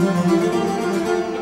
Música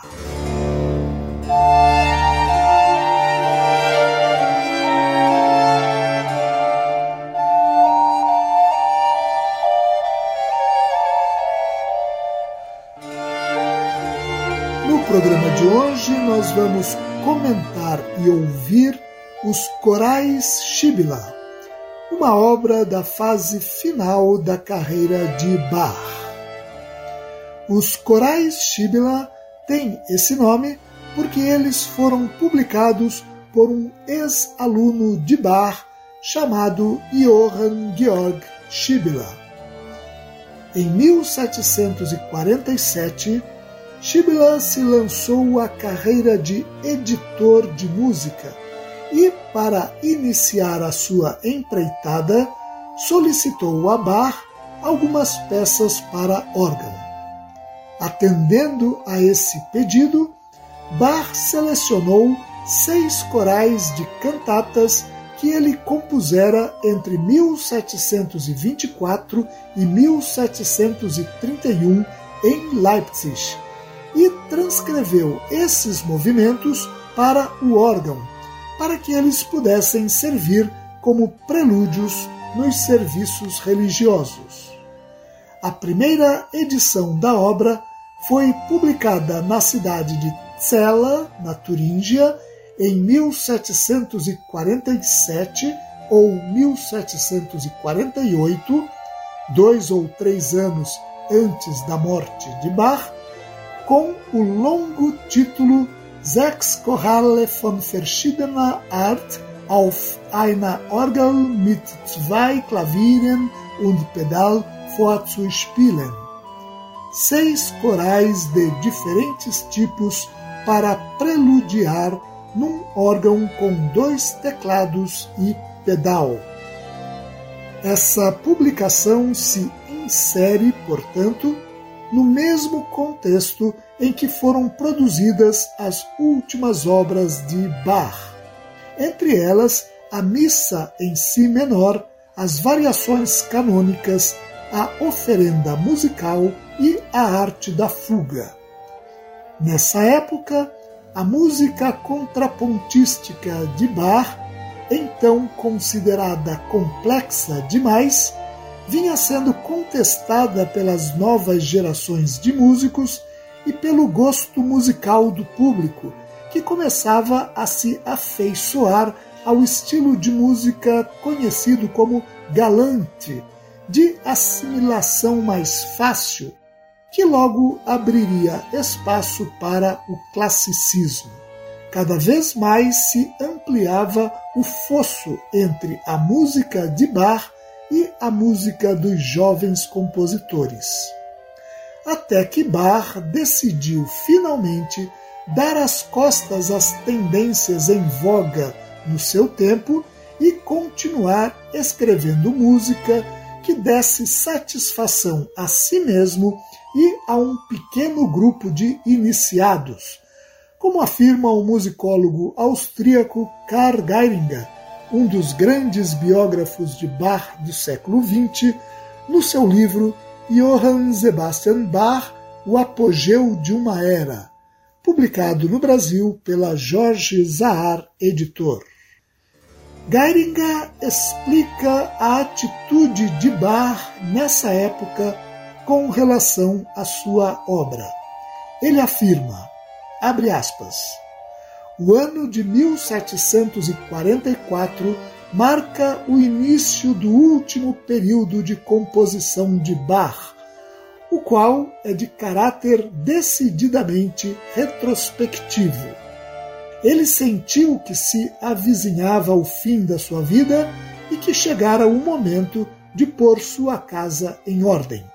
Programa de hoje nós vamos comentar e ouvir os Corais Shibla, uma obra da fase final da carreira de Bach. Os Corais Shibla têm esse nome porque eles foram publicados por um ex-aluno de Bach chamado Johann Georg Shibla. Em 1747, Shibla lançou à carreira de editor de música e, para iniciar a sua empreitada, solicitou a Bach algumas peças para órgão. Atendendo a esse pedido, Bach selecionou seis corais de cantatas que ele compusera entre 1724 e 1731 em Leipzig e transcreveu esses movimentos para o órgão, para que eles pudessem servir como prelúdios nos serviços religiosos. A primeira edição da obra foi publicada na cidade de Cela, na Turíngia, em 1747 ou 1748, dois ou três anos antes da morte de Bach, com o longo título Sechs Choralle von verschiedener Art auf einer Orgel mit zwei Klavieren und Pedal vorzuspielen. Seis corais de diferentes tipos para preludiar num órgão com dois teclados e pedal. Essa publicação se insere, portanto, no mesmo contexto em que foram produzidas as últimas obras de Bach, entre elas a missa em si menor, as variações canônicas, a oferenda musical e a arte da fuga. Nessa época, a música contrapontística de Bach, então considerada complexa demais, vinha sendo contestada pelas novas gerações de músicos e pelo gosto musical do público, que começava a se afeiçoar ao estilo de música conhecido como galante, de assimilação mais fácil, que logo abriria espaço para o classicismo. Cada vez mais se ampliava o fosso entre a música de bar e a música dos jovens compositores. Até que Bach decidiu finalmente dar as costas às tendências em voga no seu tempo e continuar escrevendo música que desse satisfação a si mesmo e a um pequeno grupo de iniciados, como afirma o musicólogo austríaco Karl Geiringer um dos grandes biógrafos de Bach do século XX, no seu livro Johann Sebastian Bach, O Apogeu de uma Era, publicado no Brasil pela Jorge Zahar Editor. Geiringer explica a atitude de Bach nessa época com relação à sua obra. Ele afirma, abre aspas, o ano de 1744 marca o início do último período de composição de Bach, o qual é de caráter decididamente retrospectivo. Ele sentiu que se avizinhava o fim da sua vida e que chegara o momento de pôr sua casa em ordem.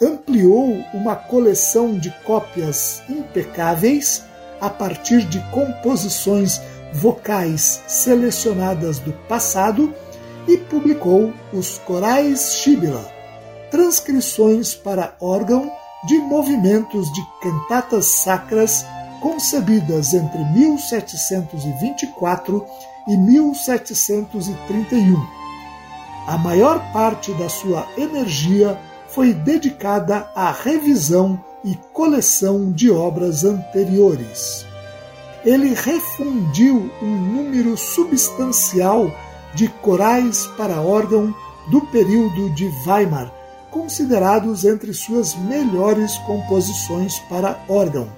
Ampliou uma coleção de cópias impecáveis a partir de composições vocais selecionadas do passado e publicou os Corais Shibila, transcrições para órgão de movimentos de cantatas sacras concebidas entre 1724 e 1731. A maior parte da sua energia foi dedicada à revisão e coleção de obras anteriores. Ele refundiu um número substancial de corais para órgão do período de Weimar, considerados entre suas melhores composições para órgão,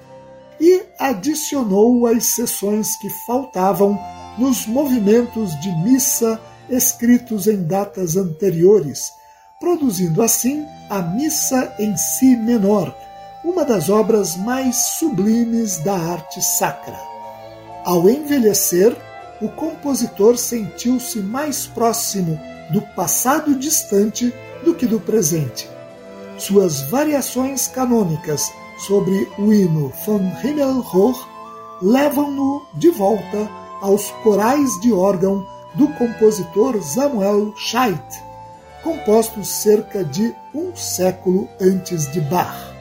e adicionou as sessões que faltavam nos movimentos de missa escritos em datas anteriores, produzindo assim a Missa em Si menor, uma das obras mais sublimes da arte sacra. Ao envelhecer, o compositor sentiu-se mais próximo do passado distante do que do presente. Suas variações canônicas sobre o hino Von Himmelhoch levam-no de volta aos corais de órgão do compositor Samuel Scheidt, compostos cerca de um século antes de Bach.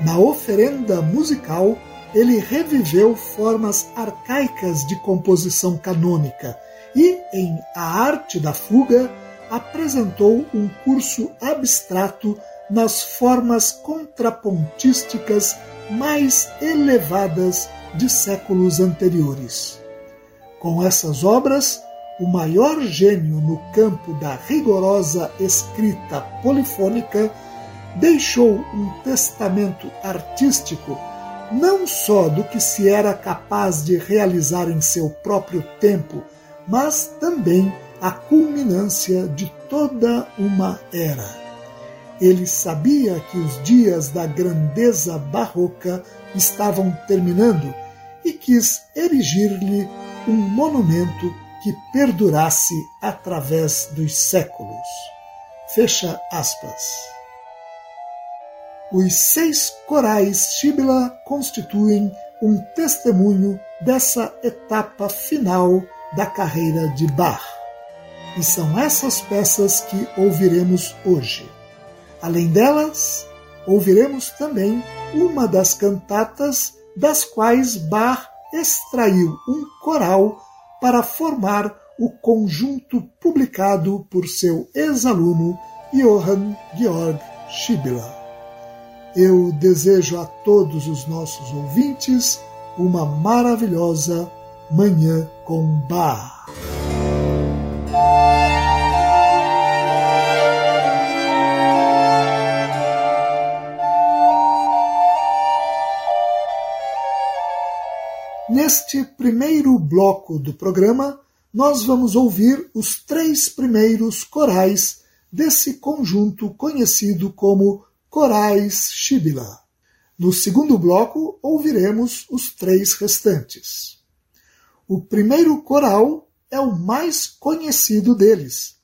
Na oferenda musical, ele reviveu formas arcaicas de composição canônica e, em A Arte da Fuga, apresentou um curso abstrato nas formas contrapontísticas mais elevadas de séculos anteriores. Com essas obras, o maior gênio no campo da rigorosa escrita polifônica deixou um testamento artístico não só do que se era capaz de realizar em seu próprio tempo, mas também a culminância de toda uma era. Ele sabia que os dias da grandeza barroca estavam terminando e quis erigir-lhe um monumento que perdurasse através dos séculos. Fecha aspas. Os seis corais Shibla constituem um testemunho dessa etapa final da carreira de Bach. E são essas peças que ouviremos hoje. Além delas, ouviremos também uma das cantatas das quais Bach extraiu um coral para formar o conjunto publicado por seu ex-aluno Johann Georg Schibler. Eu desejo a todos os nossos ouvintes uma maravilhosa Manhã com Bar. Neste primeiro bloco do programa, nós vamos ouvir os três primeiros corais desse conjunto conhecido como Corais Shibila. No segundo bloco, ouviremos os três restantes. O primeiro coral é o mais conhecido deles.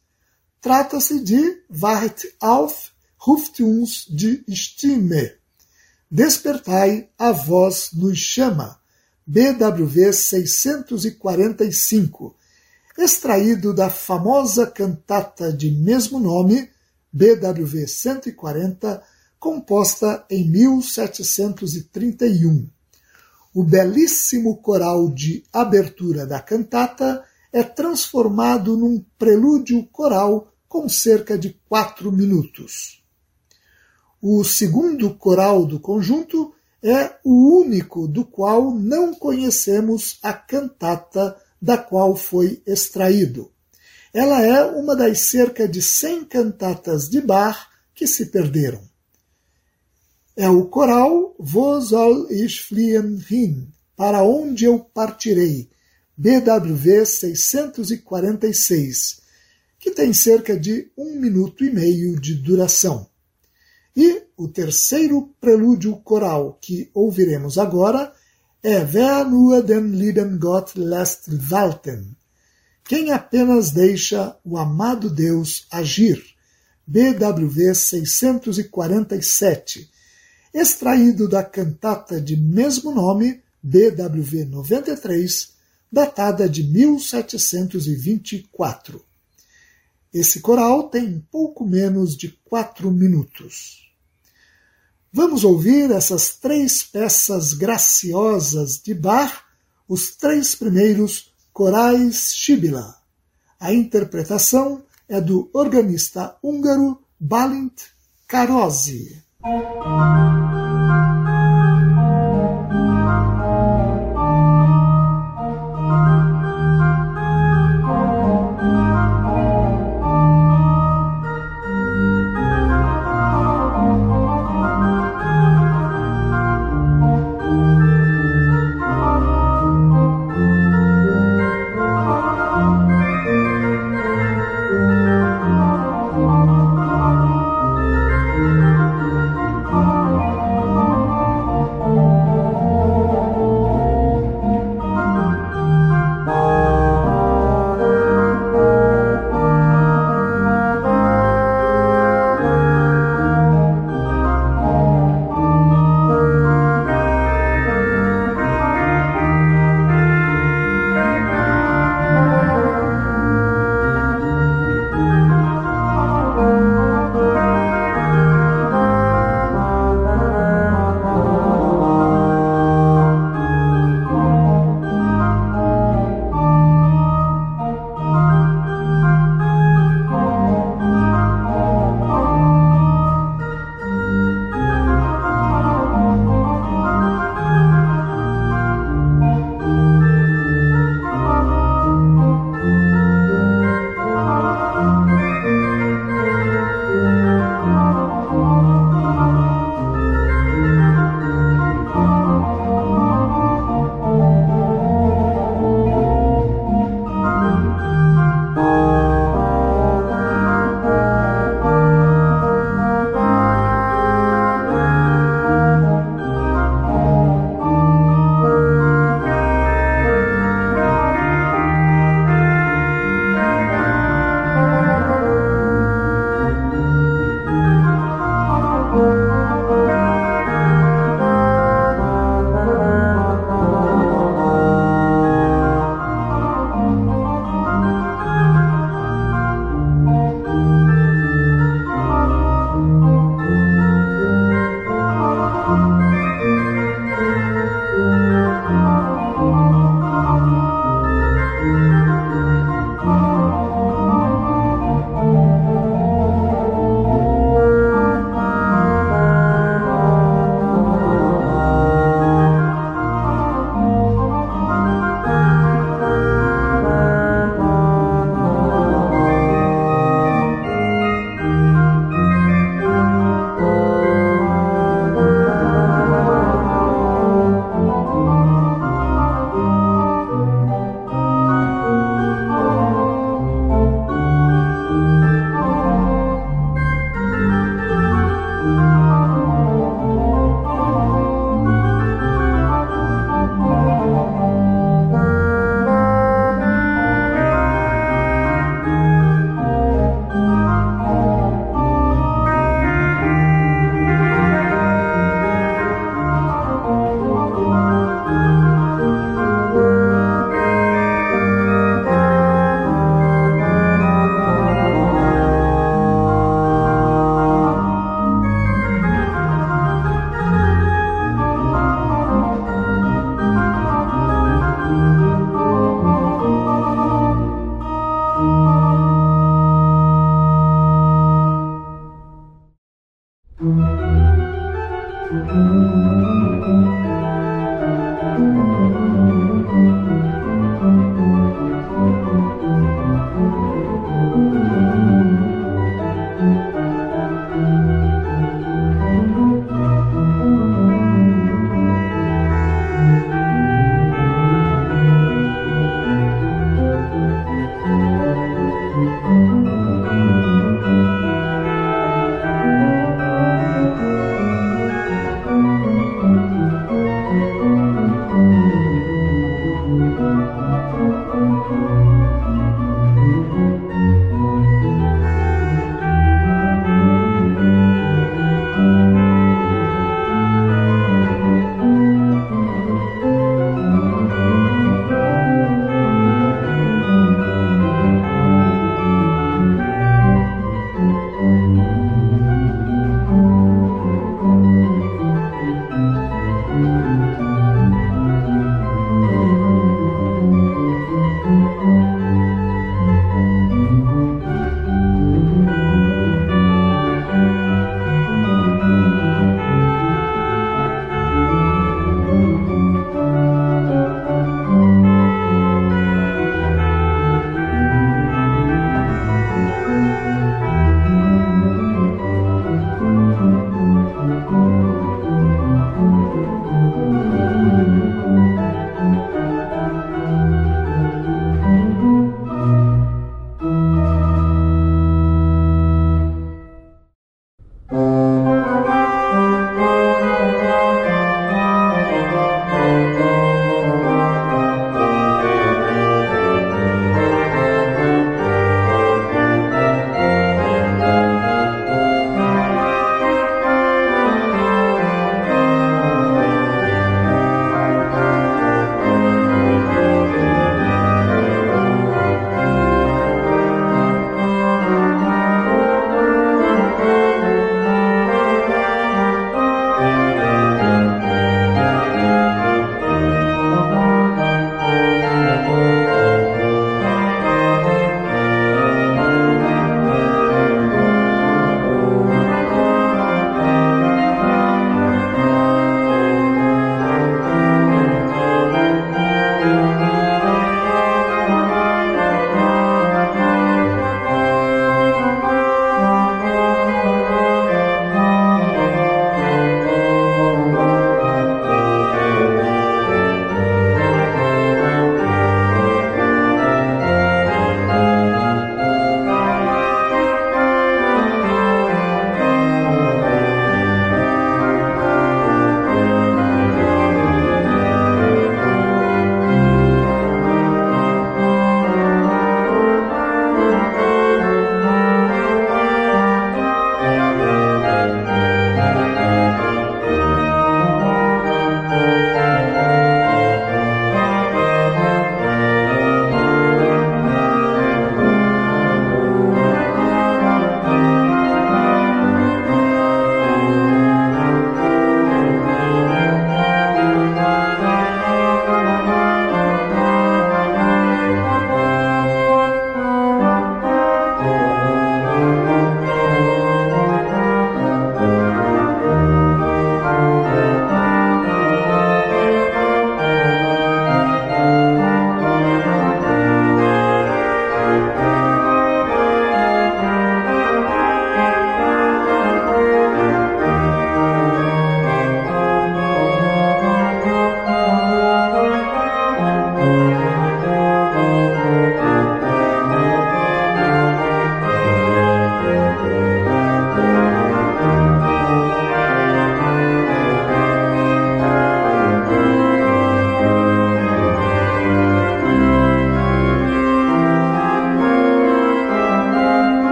Trata-se de Wacht auf, ruft uns die Stimme. Despertai, a voz nos chama. BWV 645, extraído da famosa cantata de mesmo nome, BWV 140, composta em 1731. O belíssimo coral de abertura da cantata é transformado num prelúdio coral com cerca de quatro minutos. O segundo coral do conjunto é o único do qual não conhecemos a cantata da qual foi extraído. Ela é uma das cerca de 100 cantatas de Bach que se perderam. É o coral Wo soll ich fliehen hin? Para onde eu partirei? BWV 646, que tem cerca de um minuto e meio de duração. E o terceiro prelúdio coral que ouviremos agora é Wer nur den lieben Gott lässt walten, quem apenas deixa o amado Deus agir, BWV 647, extraído da cantata de mesmo nome, BWV 93, datada de 1724. Esse coral tem pouco menos de quatro minutos. Vamos ouvir essas três peças graciosas de Bach, os três primeiros corais Shibila. A interpretação é do organista húngaro Balint Karosi. Ouvimos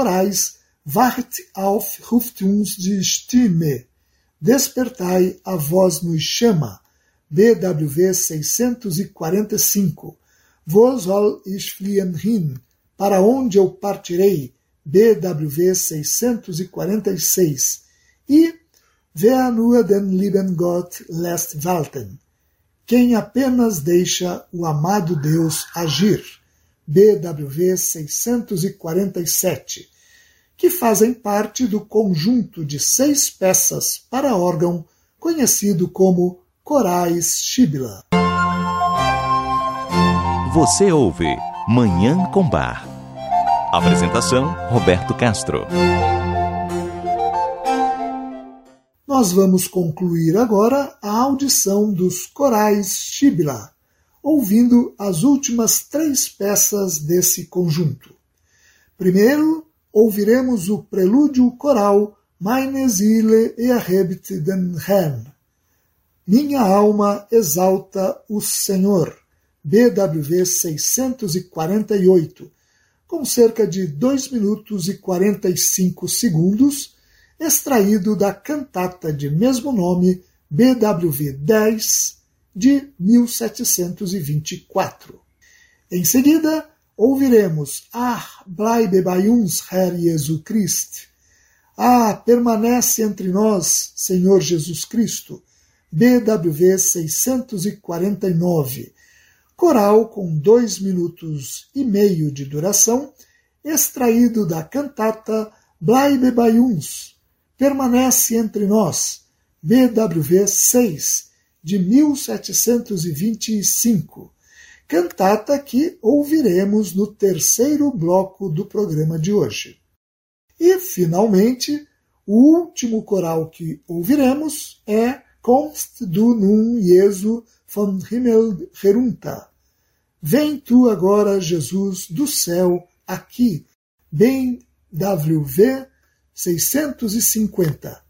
corais Wart auf, ruft uns die Stimme, Despertai, a voz nos chama, BWV 645, Wo soll ich fliehen hin, para onde eu partirei, BWV 646, e Wer nur den lieben Gott lässt walten, quem apenas deixa o amado Deus agir, BWV 647, que fazem parte do conjunto de seis peças para órgão conhecido como Corais Shibla. Você ouve Manhã com Bar. Apresentação Roberto Castro. Nós vamos concluir agora a audição dos corais Shibla, ouvindo as últimas três peças desse conjunto. Primeiro, ouviremos o prelúdio coral Meine Seele erhebt den Herrn. Minha alma exalta o Senhor. BWV 648, com cerca de 2 minutos e 45 segundos, extraído da cantata de mesmo nome, BWV 10, de 1724. Em seguida, ouviremos Ah, bleibe bei uns, Herr Jesu Christ. Ah, permanece entre nós, Senhor Jesus Cristo. BWV 649. Coral com dois minutos e meio de duração, extraído da cantata Bleibe bei uns. Permanece entre nós. BWV 6, de 1725 cantata que ouviremos no terceiro bloco do programa de hoje. E, finalmente, o último coral que ouviremos é Kommst du nun, Jesu, von Himmel herunter. Vem tu agora, Jesus, do céu, aqui, bem WV 650,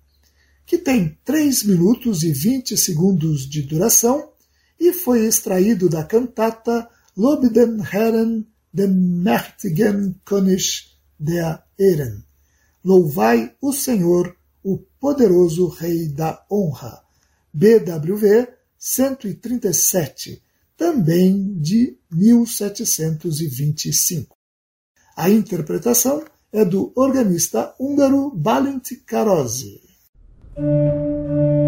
que tem 3 minutos e 20 segundos de duração e foi extraído da cantata Lob den Herren, den mächtigen König der Ehren. Louvai o Senhor, o poderoso Rei da Honra. BWV 137, também de 1725. A interpretação é do organista húngaro Balint Karosi. Ouvimos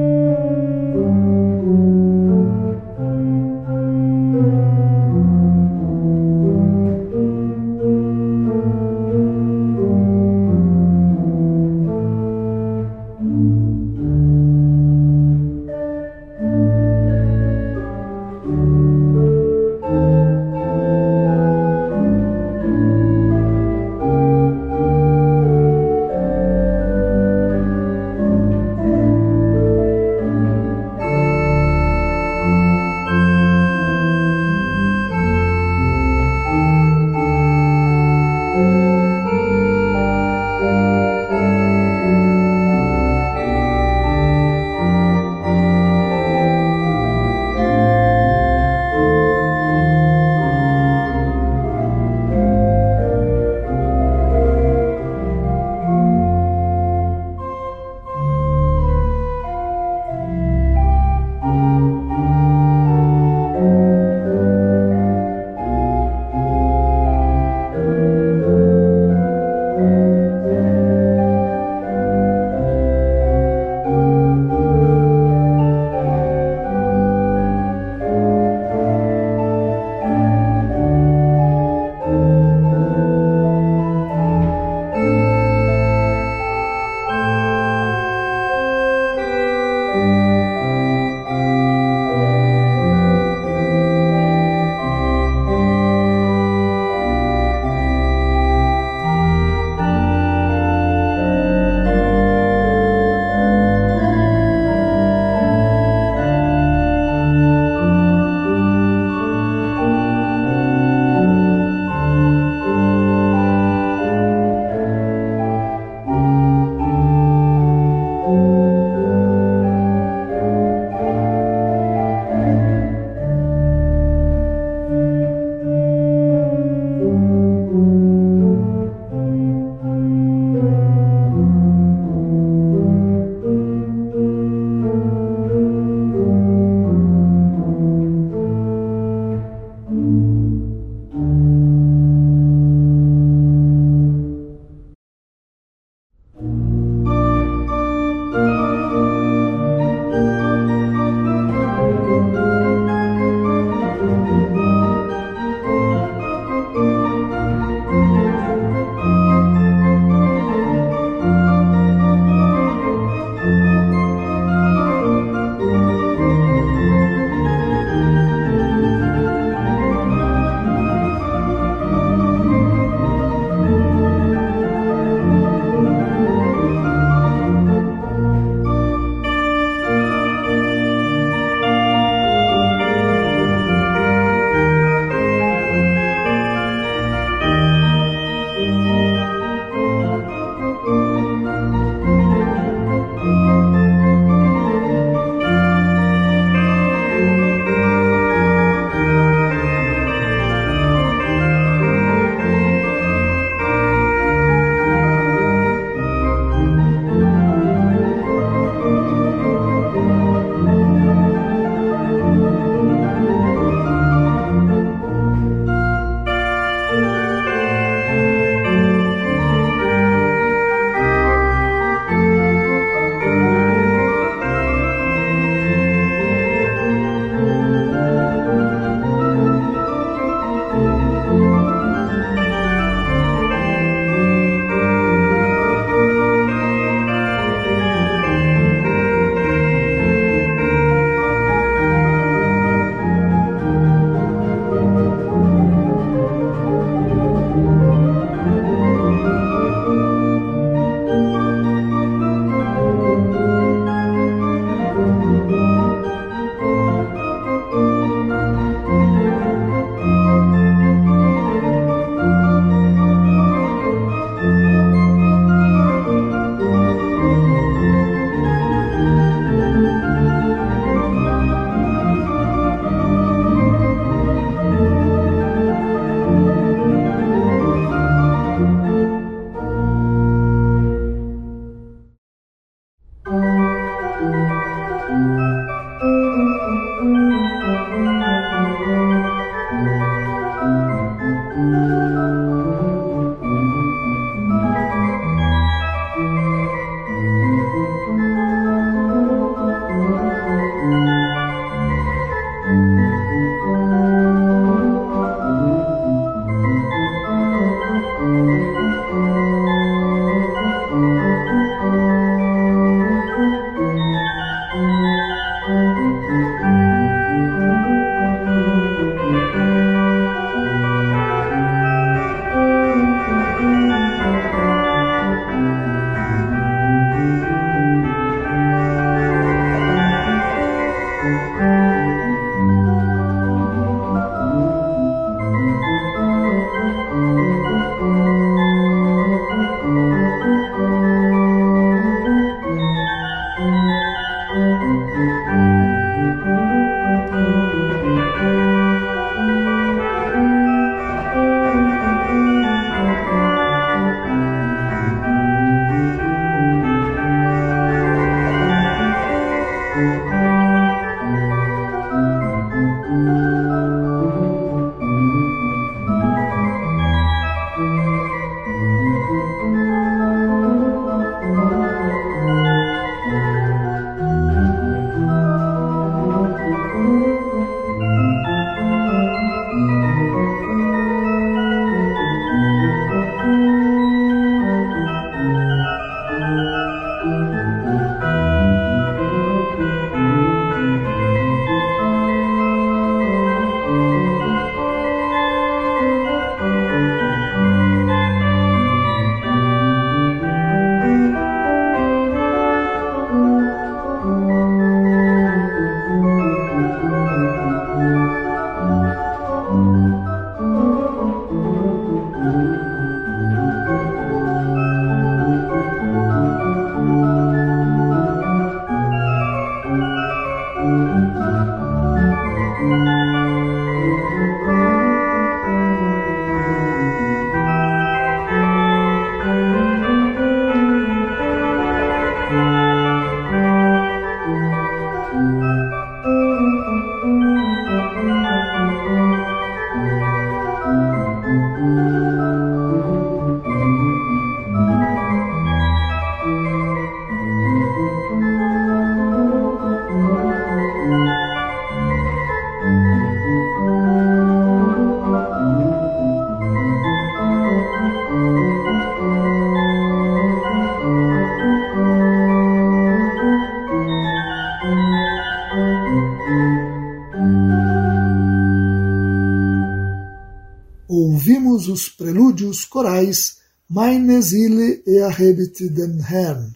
prelúdios corais Meine Seele erhebt den Herrn.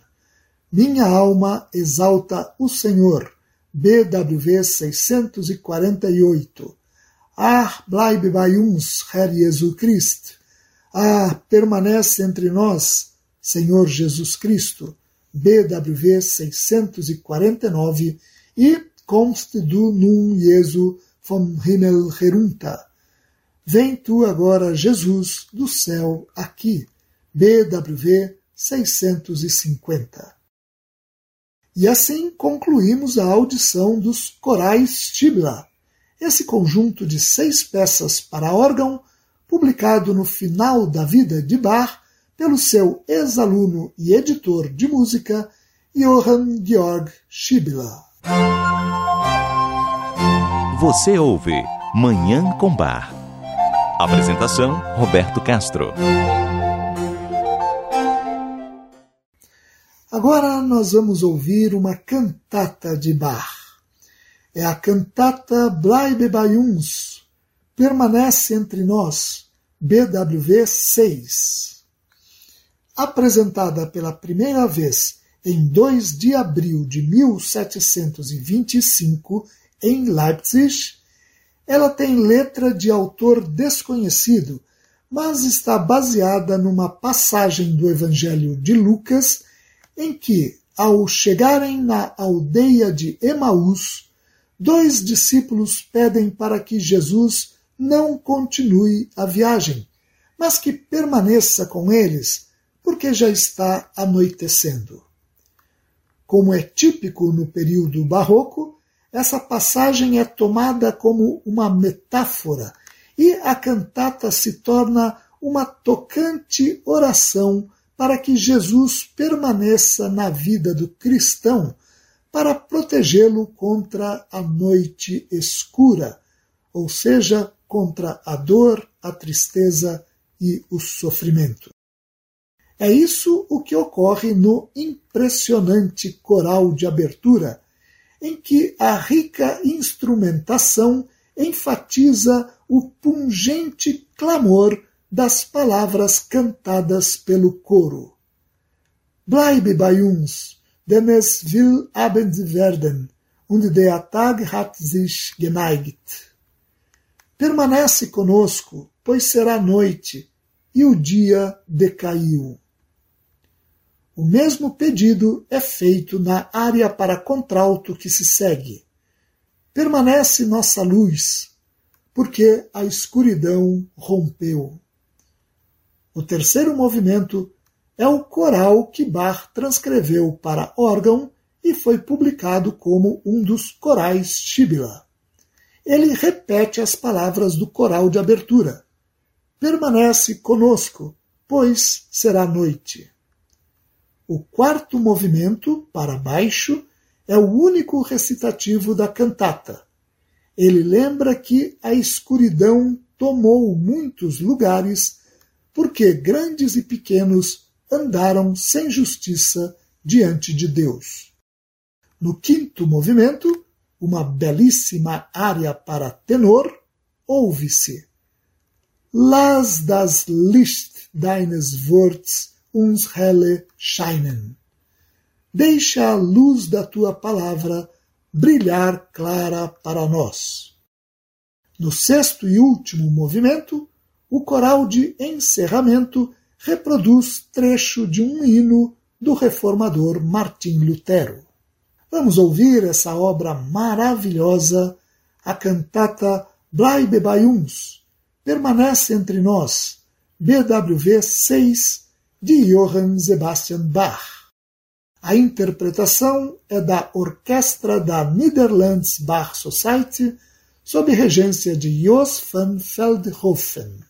Minha alma exalta o Senhor. BWV 648. Ah, bleib bei uns, Herr Jesus Christ. Ah, permanece entre nós, Senhor Jesus Cristo. BWV 649 e Kommst du nun Jesu vom Himmel herunter. Vem tu agora, Jesus, do céu aqui. BWV 650. E assim concluímos a audição dos corais Tibla, esse conjunto de seis peças para órgão, publicado no final da vida de Bach pelo seu ex-aluno e editor de música, Johann Georg Schibla. Você ouve Manhã com Bar. Apresentação: Roberto Castro. Agora nós vamos ouvir uma cantata de Bach. É a cantata Bleibe bei uns, Permanece entre nós, BWV 6. Apresentada pela primeira vez em 2 de abril de 1725 em Leipzig, ela tem letra de autor desconhecido, mas está baseada numa passagem do Evangelho de Lucas, em que, ao chegarem na aldeia de Emaús, dois discípulos pedem para que Jesus não continue a viagem, mas que permaneça com eles, porque já está anoitecendo. Como é típico no período barroco, essa passagem é tomada como uma metáfora e a cantata se torna uma tocante oração para que Jesus permaneça na vida do cristão, para protegê-lo contra a noite escura, ou seja, contra a dor, a tristeza e o sofrimento. É isso o que ocorre no impressionante coral de abertura em que a rica instrumentação enfatiza o pungente clamor das palavras cantadas pelo coro. Bleibe bei uns, denn es will Abend werden, und der Tag hat sich geneigt. Permanece conosco, pois será noite, e o dia decaiu. O mesmo pedido é feito na área para contralto que se segue. Permanece nossa luz, porque a escuridão rompeu. O terceiro movimento é o coral que Bach transcreveu para órgão e foi publicado como um dos corais Shibla. Ele repete as palavras do coral de abertura. Permanece conosco, pois será noite. O quarto movimento, para baixo, é o único recitativo da cantata. Ele lembra que a escuridão tomou muitos lugares porque grandes e pequenos andaram sem justiça diante de Deus. No quinto movimento, uma belíssima área para tenor, ouve-se Las das Licht deines Worts uns helle scheinen. Deixa a luz da tua palavra brilhar clara para nós. No sexto e último movimento, o coral de encerramento reproduz trecho de um hino do reformador Martim Lutero. Vamos ouvir essa obra maravilhosa, a cantata Bleibe bei uns, Permanece entre nós, BWV 6, de Johann Sebastian Bach. A interpretação é da Orquestra da Netherlands Bach Society, sob regência de Jos van Veldhoven.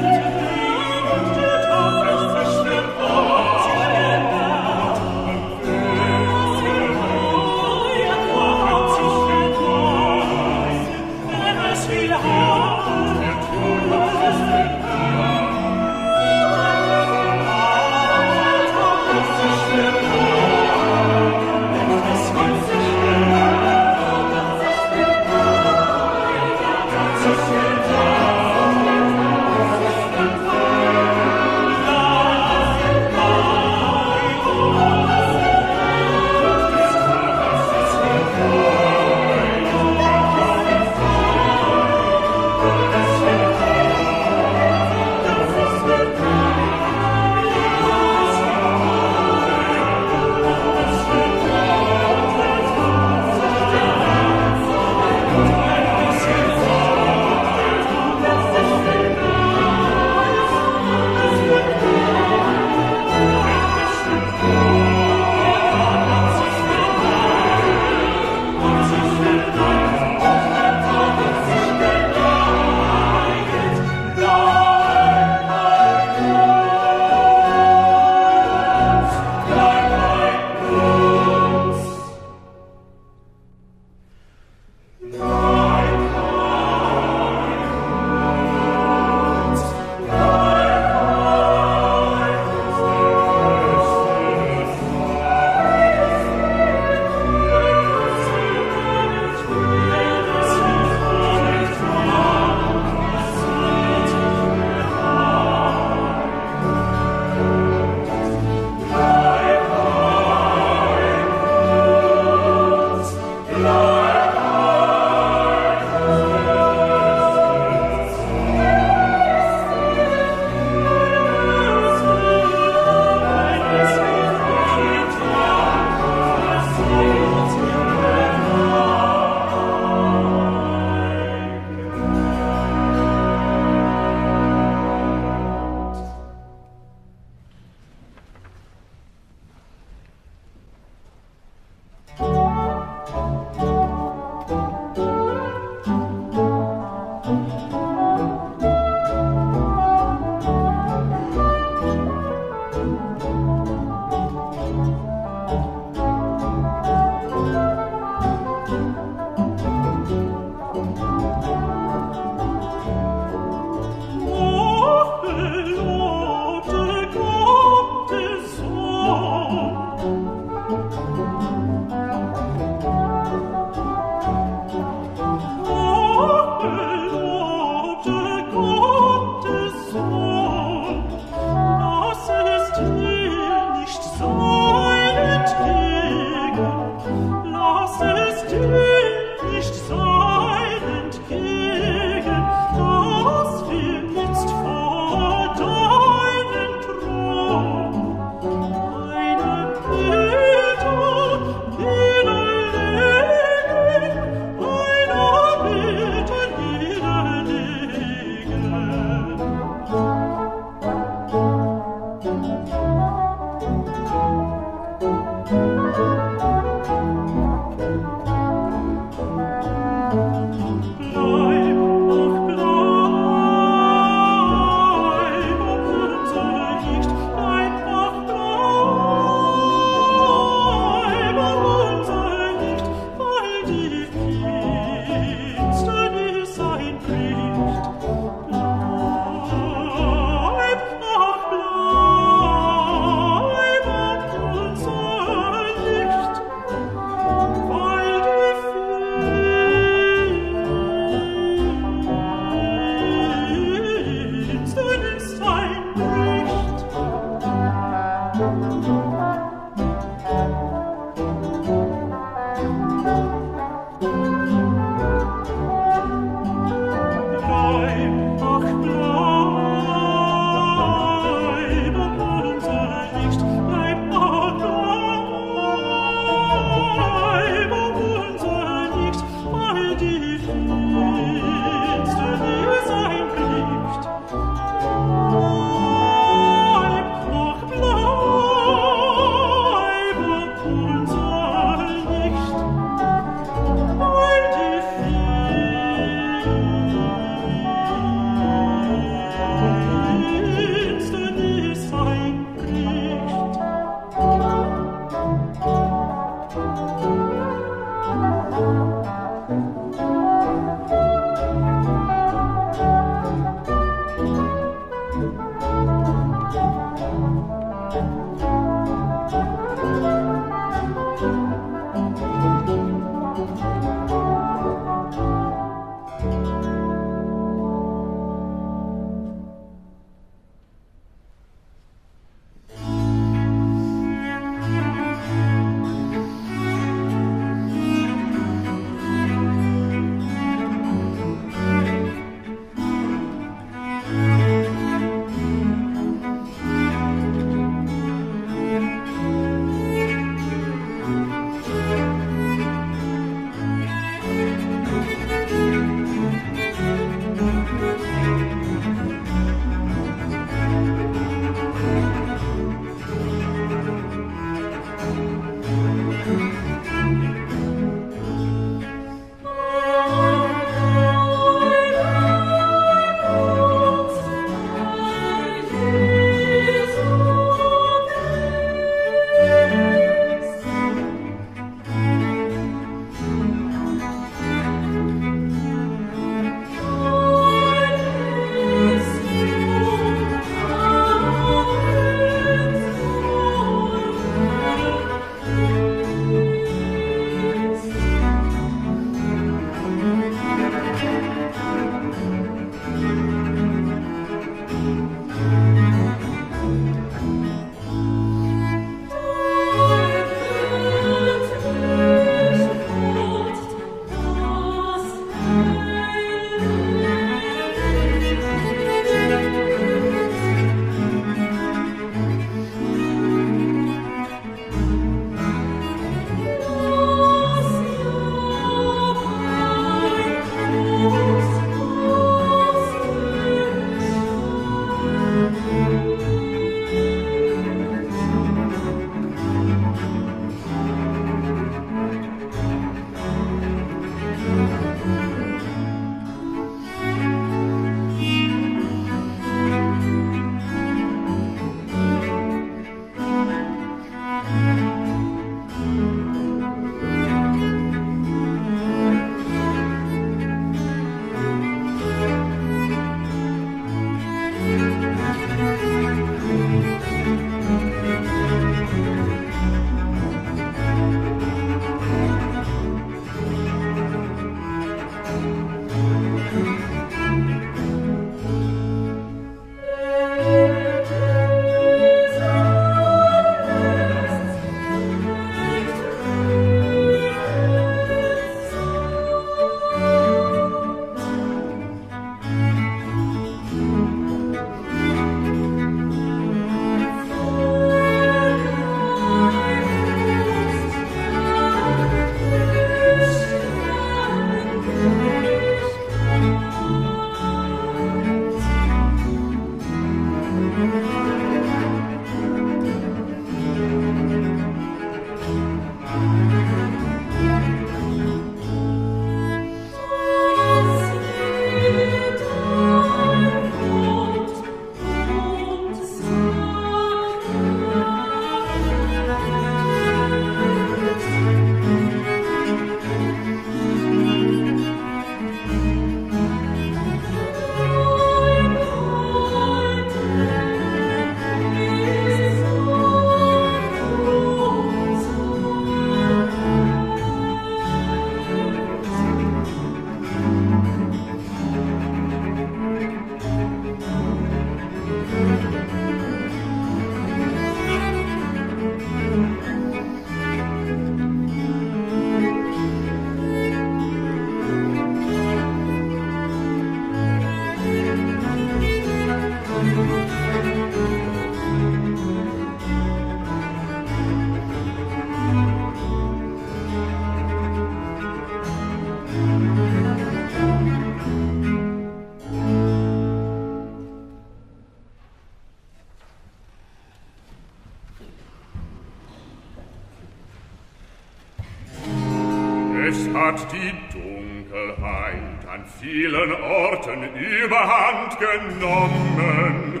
Hat die Dunkelheit an vielen Orten überhand genommen.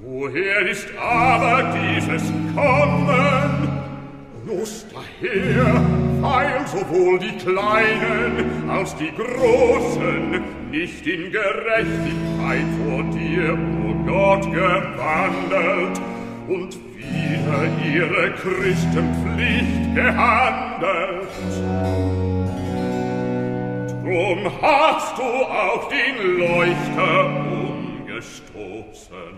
Woher ist aber dieses Kommen? Los daher, weil sowohl die Kleinen als die Großen nicht in Gerechtigkeit vor dir, o oh Gott, gewandelt und wieder ihre Christenpflicht gehandelt. Drum hast du auch den Leuchter umgestoßen.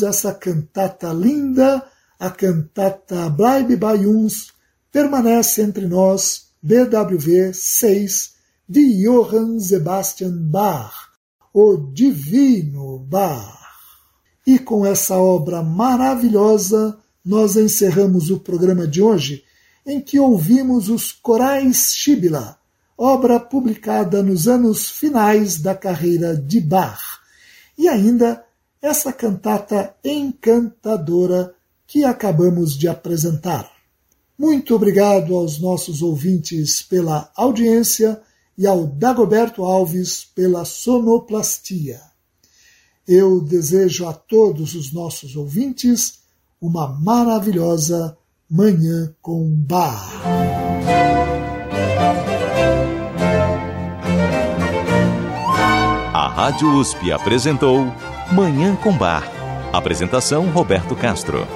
Ouvimos essa cantata linda, a cantata Bleib bei uns, permanece entre nós, BWV 6, de Johann Sebastian Bach, o Divino Bach. E com essa obra maravilhosa, nós encerramos o programa de hoje, em que ouvimos os corais Shibila, obra publicada nos anos finais da carreira de Bach, e ainda essa cantata encantadora que acabamos de apresentar. Muito obrigado aos nossos ouvintes pela audiência e ao Dagoberto Alves pela sonoplastia. Eu desejo a todos os nossos ouvintes uma maravilhosa Manhã com Bar. A Rádio USP apresentou Manhã com Bar. Apresentação Roberto Castro.